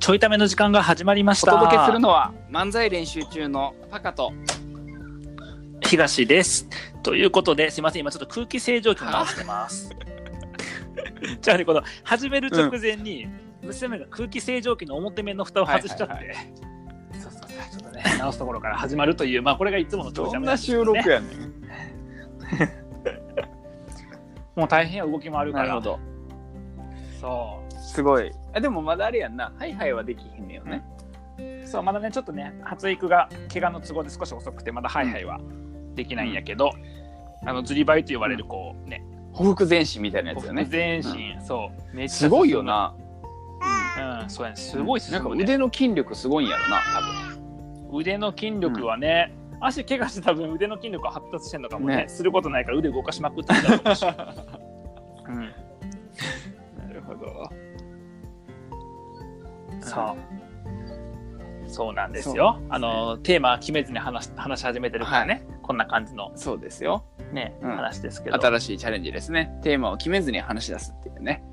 ちょいための時間が始まりましおた。届けするのは漫才練習中のパカと東です。ということで、すいません、今ちょっと空気清浄機を直してます。じゃあね、この始める直前に、娘が空気清浄機の表面の蓋を外しちゃって、はいはいそうそうちょっとね、直すところから始まるという、まあ、これがいつものちょいためどんな収んですけどね録やねん もう大変や動きもあるから。なるほどそう。すごい。あでもまだあれやんな。ハイハイはできひんねよね。そうまだねちょっとね発育が怪我の都合で少し遅くてまだハイハイはできないんやけど、あのずりばいと言われるこうねほふ前進みたいなやつよね。全身、そう。めっちゃすごいよな。うんそうやね。すごい進むね。なんか腕の筋力すごいんやろな腕の筋力はね、足怪我して多分腕の筋力が発達してんのかもね。ね。することないから腕動かしまくってるんだと思う そうそうなんですよ。そうあのテーマは決めずに話し話し始めてるからね、こんな感じの。そうですよ。ね、うん。話ですけど。新しいチャレンジですね。テーマを決めずに話し出すっていうね。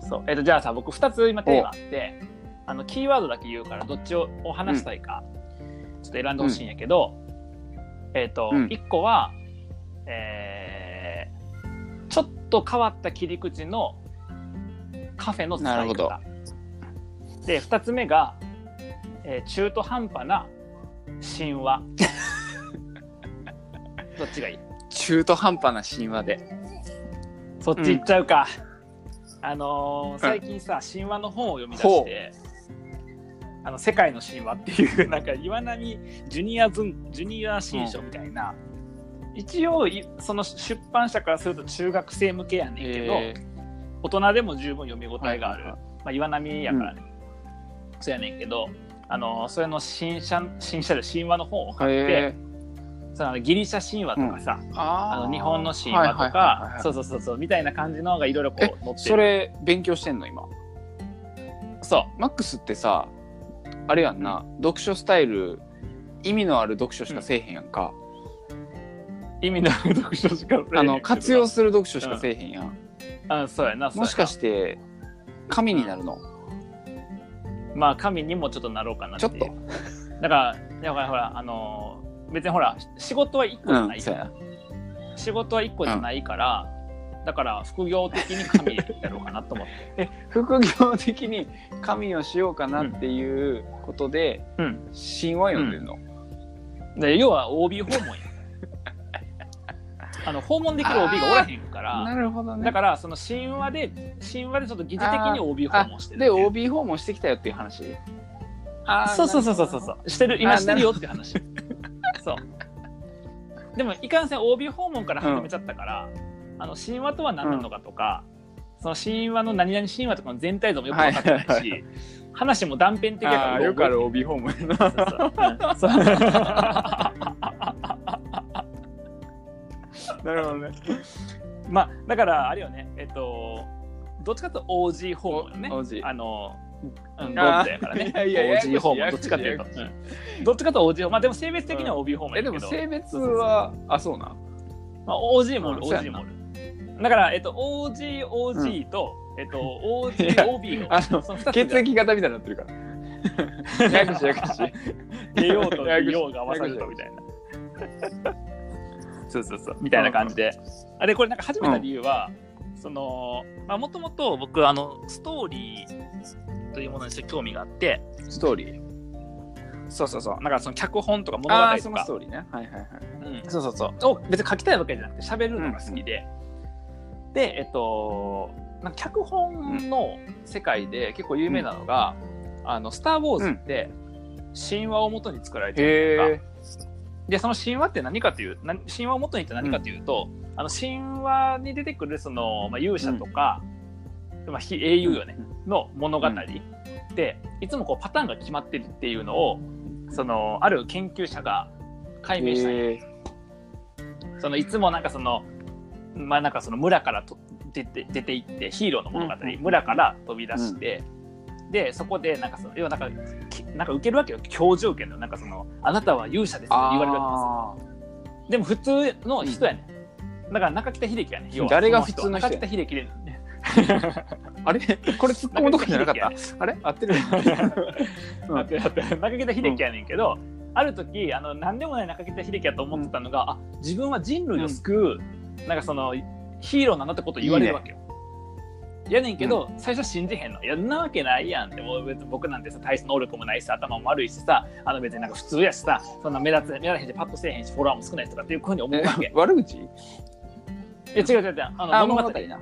そう、えっ、と、じゃあさ、僕2つ今テーマあって、あの、キーワードだけ言うから、どっちをを話したいか、ちょっと選んでほしいんやけど、えっ、と、うん。1個は、えーちょっと変わった切り口のカフェの使いなるほど。方。で、2つ目が、えー中途半端な神話。どっちがいい？中途半端な神話で。そっち行っちゃうか。あのー最近さ、神話の本を読み出して、あの世界の神話っていう、なんか岩波ジュニア文、ジュニア新書みたいな、一応い、その出版社からすると中学生向けやねんけど、え大人でも十分読み応えがある、はいはいはい。まあ、岩波やからね、そうやねんけど、あのーそれの新車、新車で神話の本をー買って、へそのギリシャ神話とかさ、ーああの日本の神話とか、そうそそうそうそうみたいな感じのがいろいろこう載ってる。それ勉強してんの今？そう。マックスってさあれやんな、読書スタイル意味のある読書しかせえへんやんか、意味のある読書しかあの活用する読書しかせえへんやん、あそうやなもしかしして神になるの、まあ神にもちょっとなろうかなっていう。ちょっと。だからだからほらあのー別にほら仕事は一個じゃうなんい、そうや仕事は一個じゃないから、だから副業的に神やろうかなと思って。え副業的に神をしようかなっていうことで、うん。神話読んでるの、で要は OB 訪問やあの訪問できる OB がおらへんからなるほどね。だからその神話で神話でちょっと疑似的に OB 訪問してるで OB 訪問してきたよっていう話？あーそうそうそうそうそう。そうしてる今あしてるよって話。そう。でもいかんせん OB 訪問から始めちゃったから、あの神話とは何なのかとか、その神話の何々神話とかの全体像もよく分かってないし、はいはいは話も断片的やからよくある OB 訪問やな。そうそう。うん。そう なるほどね。まあだからあれよね。えっとどっちかというと OG 訪問よね。お OG あのうん。ゴあーッドやからね。いやいや OG 訪問どっちかというと、どっちかと OG 訪問まあでも性別的には OB 訪問えでもやけど、性別はあそうなん？まあ、OG もおる OG な。もおるだから、えっと、OGOG と、えっと、いや OGOB があのその2つ血液型みたいになってるから。ややこしいややこしい。出ようとややこしい出ようが合わさるとみたいな。そうそうそう、みたいな感じで。あれ、これなんか始めた理由は、その、まあ、もともと僕、あの、ストーリーというものにすごい興味があって、ストーリー。そうそうそう、なんかその脚本とか物語ああそとか、のストーリーね。はいはいはいうん、そうそうそう、を別に書きたいわけじゃなくて、喋るのが好きで、で、えっと、なんか脚本の世界で結構有名なのが、あの、スター・ウォーズって、神話を元に作られてるへとか、で、その神話って何かという、な神話を元にって何かというと、あの神話に出てくるその、まあ、勇者とか、まあ、非英雄よね、の物語で、いつもこうパターンが決まってるっていうのを、その、ある研究者が解明したんよ。へそのいつもなんかその、まあなんかその村からと出て出て行ってヒーローの物語、うんうん村から飛び出して、でそこでなんかその要はなんかきなんか受けるわけよ。教条件の。なんかそのあなたは勇者ですって言われるわけですよ。でも普通の人やね、ん、だから中北秀樹やね誰がそ普通の人や中北秀樹で。あれ？これ突っ込むとこじゃなかった？あれ合ってるうん。あってあって中北秀樹やねんけど、ある時あの何でもない中北秀樹やと思ってたのが、あ自分は人類を救う、なんかそのヒーローなんだってことを言われるわけよ。やねんけど、最初信じへんの。いや、んなわけないやんって、もう別に僕なんてさ、大した能力もないしさ、頭も悪いしさ、あの別になんか普通やしさ、そんな目立つ、目立たへんし、パッとせえへんし、フォロワーも少ないしとかっていうふうに思うわけ。悪口？え、違う違う違う、あのあ物語な。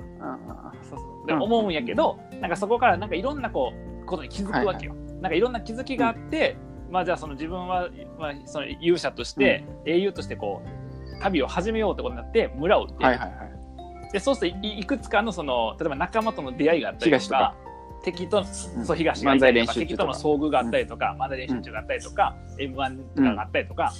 そうそう。でうん思うんやけど、なんかそこからなんかいろんなこうことに気づくわけよ。なんかいろんな気づきがあって、まあじゃあその自分は、まあ、その勇者として、英雄としてこう旅を始めようってことになって村を出る、はいはいはいでそうするといいくつかのその例えば仲間との出会いがあったりとかか。敵と、ん。そう東敵との遭遇があったりとか、漫才練習中があったりとか、M1 とかがあったりとか、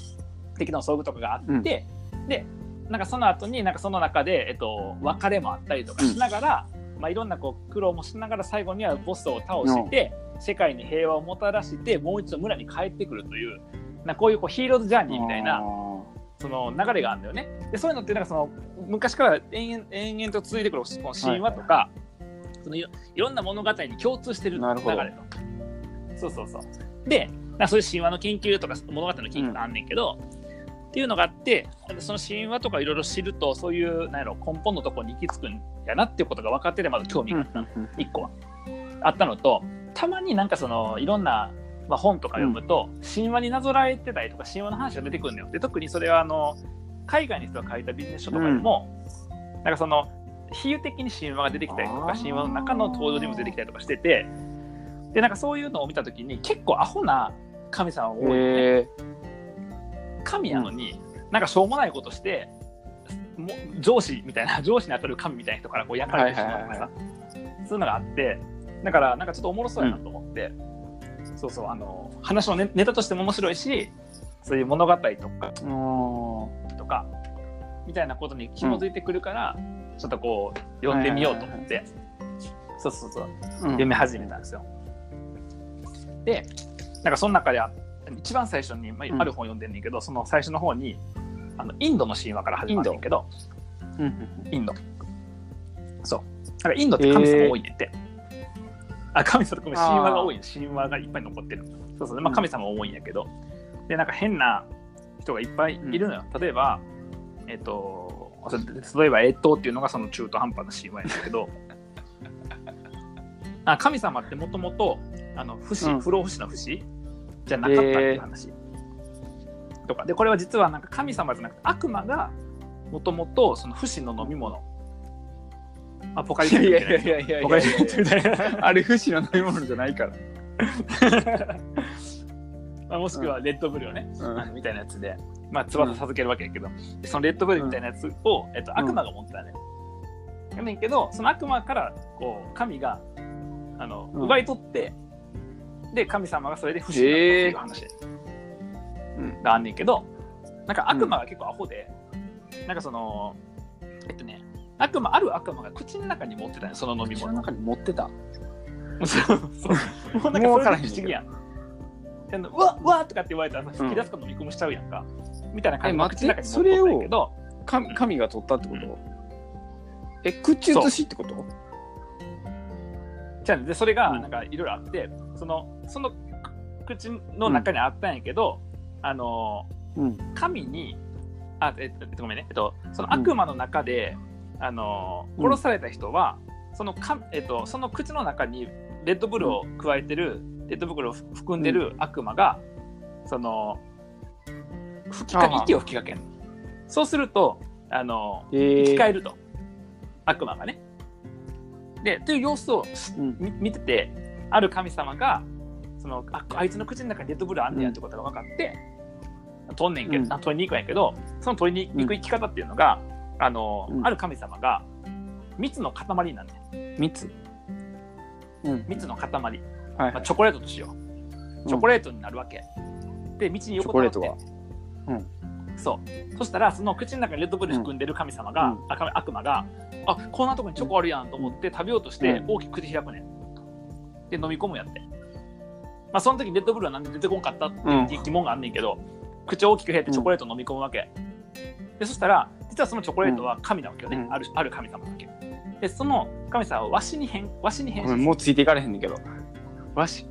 敵との遭遇とかがあって、でなんかその後になんかその中で、えっと、別れもあったりとかしながら、まあ、いろんなこう苦労もしながら最後にはボスを倒して、世界に平和をもたらしてもう一度村に帰ってくるというなこういうこうヒーローズジャーニーみたいなその流れがあるんだよね。でそういうのってなんかその昔から延々延々と続いてくるこの神話とか、そのいろんな物語に共通してる流れと。そうそうそう。でなそういう神話の研究とか物語の研究があんねんけど、っていうのがあってその神話とかいろいろ知るとそういうなんやろ根本のところに行き着くんやなっていうことが分かっててまず興味があったの、一個はあったのとたまになんかそのいろんな、まあ、本とか読むと、神話になぞらえてたりとか神話の話が出てくるんだよ。で特にそれはあの海外の人が書いたビジネス書とかにも、なんかその比喩的に神話が出てきたりとか神話の中の登場人物出てきたりとかしててでなんかそういうのを見た時に結構アホな神様が多いよね、へ神やのに、なんかしょうもないことしても上司みたいな 上司に当たる神みたいな人からこう焼かれてしまうとかさ、はい。そういうのがあってだからなんかちょっとおもろそうやなと思って、そうそうあの話のネネタとしても面白いしそういう物語とかー。とかみたいなことに紐づいてくるから、ちょっとこう読んでみようと思って、そうそうそう。読み始めたんですよ。でなんかその中であ一番最初に、まうんあ、ある本読んでんねんけど、その最初の方にあのインドの神話から始まるんだけどうん。インド。そう。なんかインドって神様多いねんって、あ神様神話が多いね。神話がいっぱい残ってる。そうそう、まあ、神様多いんやけど、でなんか変な人がいっぱいいるのよ、例えばえっ、とそれ例えば越冬っていうのがその中途半端な神話やけど。あ神様ってもともとあの不死、うん。不老不死の不死？じゃなかったっていう話、とか。でこれは実はなんか神様じゃなくて悪魔がもともとその不死の飲み物アポカリスみたいな。やいやいやいやいアポカリプスやみたいな。あれ不死の飲み物じゃないから。まあもしくはレッドブルをね、うん。あのみたいなやつで、まあ、翼授けるわけやけど、でそのレッドブルみたいなやつを、えっと、悪魔が持ってたね。やねんけど、その悪魔からこう神があのうん。奪い取って、で、神様がそれで不死になったっていう話うん。があんねんけど、なんか悪魔が結構アホで、なんかその、えっとね、悪魔、ある悪魔が口の中に持ってたね、その飲み物。口の中に持ってた。そうそう。もうなんかそれで不思議やん。でうわうわとかって言われたらさ吹き出すか飲み込むしちゃうやんか。みたいな感じで口の中に持っとったんやけど、神神が取ったってこと、うえ口移しってこと？じゃあねでそれがうん。なんかいろいろあって、そのその口の中にあったんやけど、あのうん。神にあえっとごめんね。えっとその悪魔の中で、あのうん殺された人は、そのかえっとその口の中にレッドブルを加えてる、レッドブルを含んでる悪魔が、その吹きか息を吹きかけるそうするとあのえ生き返ると、悪魔がね。でという様子をうん。み見ててある神様がそのああいつの口の中にレッドブルあんねやってことが分かって、取んねんけど、うん。あ取りに行くんやけどその取りに行く生き方っていうのが、あのうん。ある神様が蜜の塊になんねん蜜？うん。蜜の塊、まはい。あ、チョコレートとしよう。チョコレートになるわけ、で道に横たわって。がそう。そしたらその口の中にレッドブル含んでる神様が、うん。悪魔があこんなとこにチョコあるやんと思って食べようとしてうん。大きく口開くねん。で飲み込むんやって。まあその時レッドブルはなんで出てこんかったっていう疑問があんねんけど、口を大きく開いてチョコレートを飲み込むわけ、でそしたら実はそのチョコレートは神なわけよね、うん。あるある神様なわけ。でその神様はわしに変わしに変身。もうついていかれへんねんけど。わし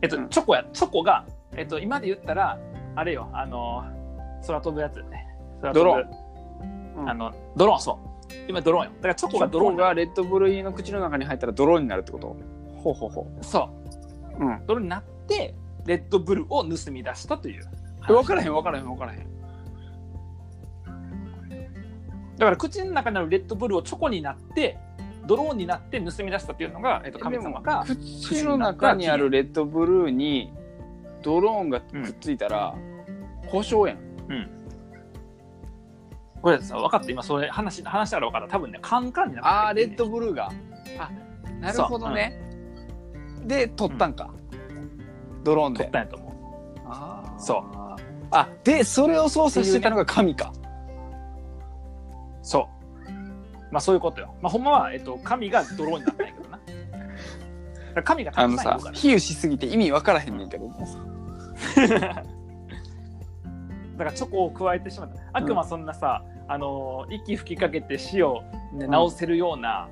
えっと、うん。チョコや、チョコが、えっと、今で言ったら、あれよ、あの、空飛ぶやつよね。ドローン。あの、ドローン、そう。今、ドローンよ。だから、チョコがドローンがレッドブルの口の中に入ったらドローンになるってこと？ほうほうほそう。ううん。ドローンになって、レッドブルを盗み出したという。分からへん分からへん分からへんだから、口の中にあるレッドブルをチョコになって、ドローンになって盗み出したっていうのが、えっと、神様。が、口の中にあるレッドブルーにドローンがくっついたら故障やん。これさ、分かった、今、それ話、話したら分かった。多分ね、カンカンになってあーレッドブルーが。あなるほどね。で取ったんか。ドローンで。取ったんやと思う。あー。そう。あでそれを操作してたのが神かそう。まあそういうことよ。まあほんまは、えっと、神がドローンになったんやけどな。神がたあのさくさんいるから。比喩しすぎて意味分からへんねんけど だからチョコを加えてしまった。あくまそんなさ、あのー息吹きかけて死を、ね、治せるような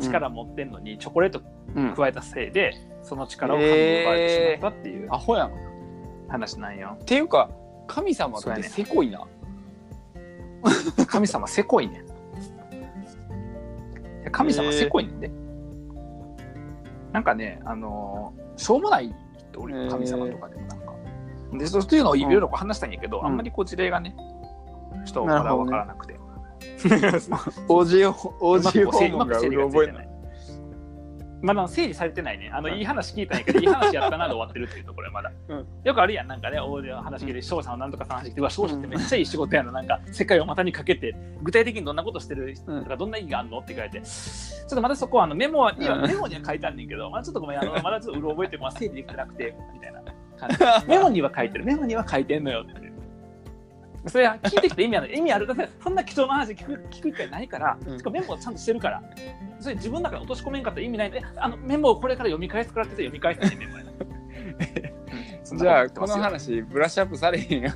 力持ってんのに、チョコレートうん加えたせいで、その力を神に奪われてしまったっていうアホやんっ話なんよ。ていうか神様ってせこいな、神様せこいねん。神様せこいねんで。なんかね、あのーしょうもない人神様とかでもなんか。で、そういうのをいろいろ話したんやけど、うんあんまりこう事例がね、ちょっとまだわからなくて。OG うまく整う訪問がまく整理がつい覚えないてない。まだ整理されてないね。あの、いい話聞いたんやけど、いい話やったなで終わってるっていうところはまだ。うん。よくあるやん、なんかね、大勢の話聞いて、翔さんはなんとかさんの話聞いて、うわ、翔さんってめっちゃいい仕事やな、なんか、世界を股にかけて、具体的にどんなことしてるとか、どんな意義があるのって書いて、ちょっとまだそこはあのメモには、うん。メモには書いてあるねんけど、まだちょっとごめん、あの まだちょっとうろ覚えて、まあ、整理できてなくて、みたいな感じ。メモには書いてる、メモには書いてんのよ。って。それは聞いてきて意味ある。意味ある。だってそんな貴重な話聞く聞く機会ないから、うん。しかもメモちゃんとしてるから。それ自分の中で落とし込めんかったら意味ない。んであのメモをこれから読み返すからって言って読み返すねメモやじゃあこの話ブラッシュアップされへんやん。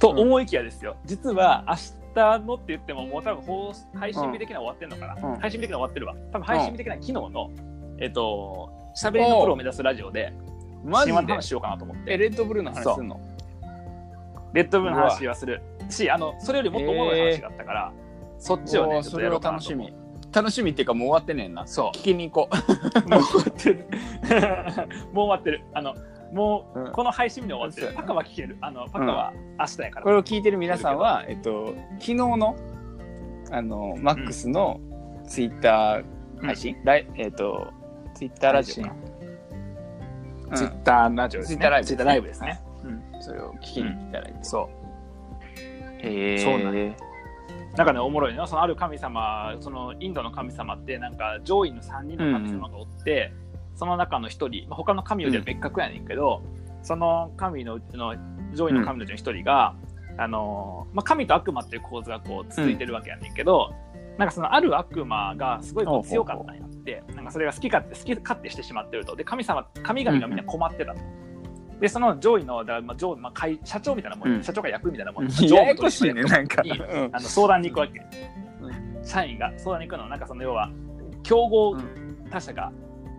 と思いきやですよ。実は明日のって言ってももう多分放送配信日的には終わってんのかな、うん。配信日的には終わってるわ。多分配信日的には昨日の、えっとしゃべりのプロを目指すラジオでマジで？神話しようかなと思って。えレッドブルーの話すんの？レッドブルの話はする。しあのそれよりもっとおもろい話があったから、そっちをねちょっとやろおーそれをう。かなと思う楽しみ。楽しみっていうかもう終わってんねんな。そう。聞きに行こもう終わってる。もう終わってる。あの、もう、うん。この配信日で終わってる。そう。パカは聞ける。あの、パカは明日やから。うこれを聞いてる皆さんはえっと昨日のあのマックスのツイッター配信、ライえっとツイッターラジオかツイッターラジオツイッターライブですね。うん。それを聞きに行ったらいい、そへえそうなんう。なんかね、おもろいのそのある神様、そのインドの神様って、なんか上位の3人の神様がおって、その中の1人、まあ、他の神よりは別格やねんけど、その神のうちの上位の神のうちの1人が、あのまあ、神と悪魔っていう構図がこう続いてるわけやねんけど、なんかそのある悪魔がすごいこう強かったんやって、なんかそれが好き勝手、好き勝手してしまってると。で、神様、神々がみんな困ってたと。で、その上位の、だまあ上まあ、会社長みたいなもん、うん。社長が役みたいなもん、ややこしいねなんか、あの相談に行くわけ、社員が相談に行くのなんかその要は競合他社が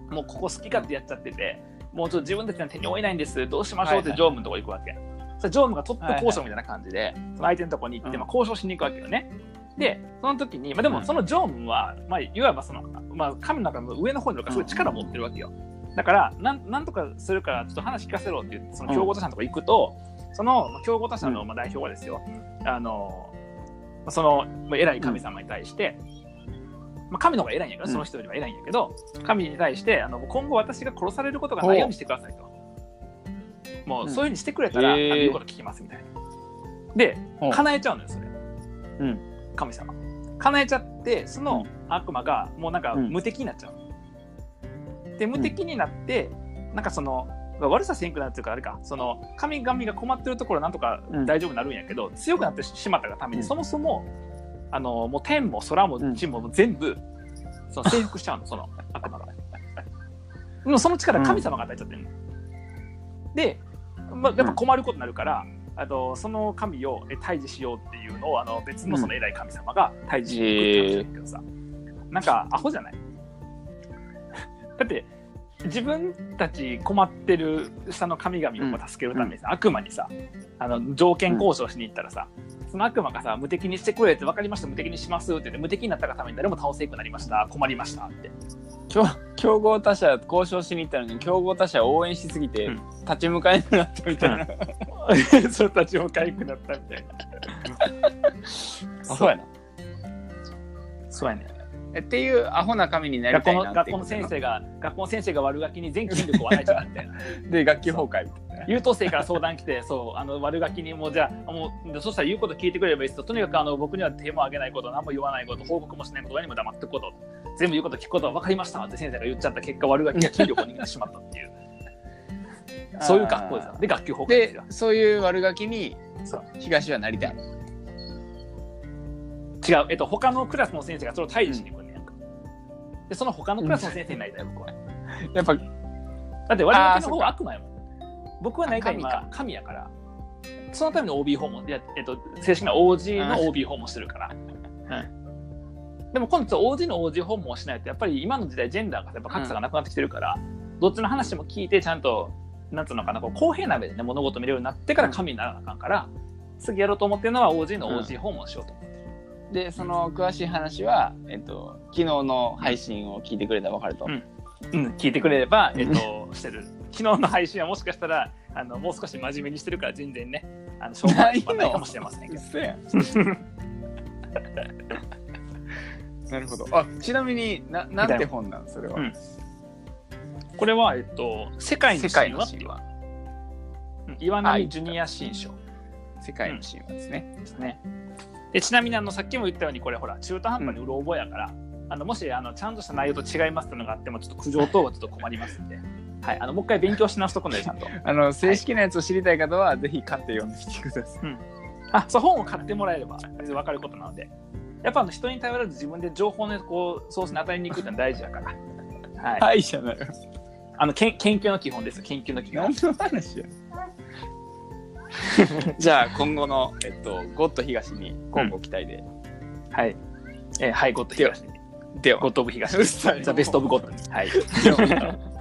もうここ好き勝手やっちゃっててもうちょっと自分たちの手に負えないんですどうしましょうってはいはい。常務のとこ行くわけ、それ常務がトップ交渉みたいな感じで、その相手のとこに行って、うん。まあ、交渉しに行くわけよね。でその時に、まあ、でもその常務は、まあ、いわばその、まあ、神の中の上の方にいるからすごい力を持ってるわけよだからなんなんとかするからちょっと話聞かせろって言ってその競合他社のとこ行くと、そのまあ競合他社のまあ代表がですよ、あのそのまあ偉い神様に対して、まあ、神の方が偉いんやけど、うんその人よりは偉いんやけど、神に対してあの今後私が殺されることがないようにしてくださいと。もうそういうふうにしてくれたら、へーあの言うこと聞きますみたいな。で、叶えちゃうのよ、それ。うん神様。叶えちゃって、その悪魔がもうなんかうん無敵になっちゃう。で、無敵になって、なんかその、悪させんくなるっていうか、あれか、その神々が困ってるところなんとか大丈夫になるんやけど、強くなってしまったがために、うん。そもそも、あの、もう天も空も地も全部、その征服しちゃうの、その悪魔が。もうその力神様が与えちゃってるの。で、まあ、やっぱ困ることになるから、あとその神をえ退治しようっていうのをあの別のその偉い神様が退治して話だけどさ、なんかアホじゃない？だって自分たち困ってる下の神々を助けるためにさ、悪魔にさあの条件交渉しに行ったらさ、その悪魔がさ無敵にしてくれって分かりました無敵にしますって言って無敵になったがために誰も倒せなくなりました。困りましたって。競競合他社交渉しに行ったのに競合他社を応援しすぎて、うん。立ち向かえなくなったみたいな、それたちも痒くなったみたいな。そう。やな。そうやねえっていうアホな神になり学たいな学校の先生が学校の先生が悪ガキに全筋力を与えちゃうみたいな。で学級崩壊みたいな。優等生から相談来てそうあの悪ガキにもうじゃあもうそしたら言うこと聞いてくれればいいですと。とにかくあの僕には手も挙げないこと何も言わないこと報告もしないこと何も黙ってくこと全部言うこと聞くことは分かりましたって先生が言っちゃった結果悪ガキが筋力を握ってしまったっていう。そういう学校ですよ。で学級崩壊でそういう悪ガキに東はなりたい。違う、えっと、他のクラスの先生がそれを退治しに来る。んねやんかでその他のクラスの先生になりたい僕は。やっぱだって我々の方が悪魔やもん。僕は何か今神か。神やから、そのための OB 訪問、いやえっと、正式な OG の OB 訪問してるから。うん、でも今度 OG の OG 訪問をしないと、やっぱり今の時代ジェンダーがやっぱ格差がなくなってきてるから、どっちの話も聞いてちゃんと、なんつうのかな、こう公平な目でね、物事見れるようになってから神にならなあかんから、次やろうと思ってるのは OG の OG 訪問しようと思ってる。でその詳しい話は、えっと、昨日の配信を聞いてくれたら分かると、うん。うん、聞いてくれれば、えっと、してる。昨日の配信はもしかしたら、あのもう少し真面目にしてるから全然ね、あの、しょうがないないかもしれませんけど。な るほど。あちなみにななんて本なんそれは、うん。これは、えっと、世界の世界神話っていう。岩波ジュニア新書世界の神話ですね、ですね。でちなみにあのさっきも言ったようにこれほら中途半端にうろ覚えやから、あのもしあのちゃんとした内容と違いますっていうのがあってもちょっと苦情等はちょっと困りますんで、はい、あのもう一回勉強し直しとくのでちゃんと。あの正式なやつを知りたい方は、ぜひ買って読んでみてください。あそう本を買ってもらえれば分かることなので。やっぱあの人に頼らず自分で情報のこうソースに与えに行くってのは大事だから。はい、はいじゃない。あのけん研究の基本です研究の基本。何の話や じゃあ今後の、えっと、ゴッド東に今後期待で、はい、えーはいゴッド東に。では。ゴッドオブ東ザベストオブゴッドに はい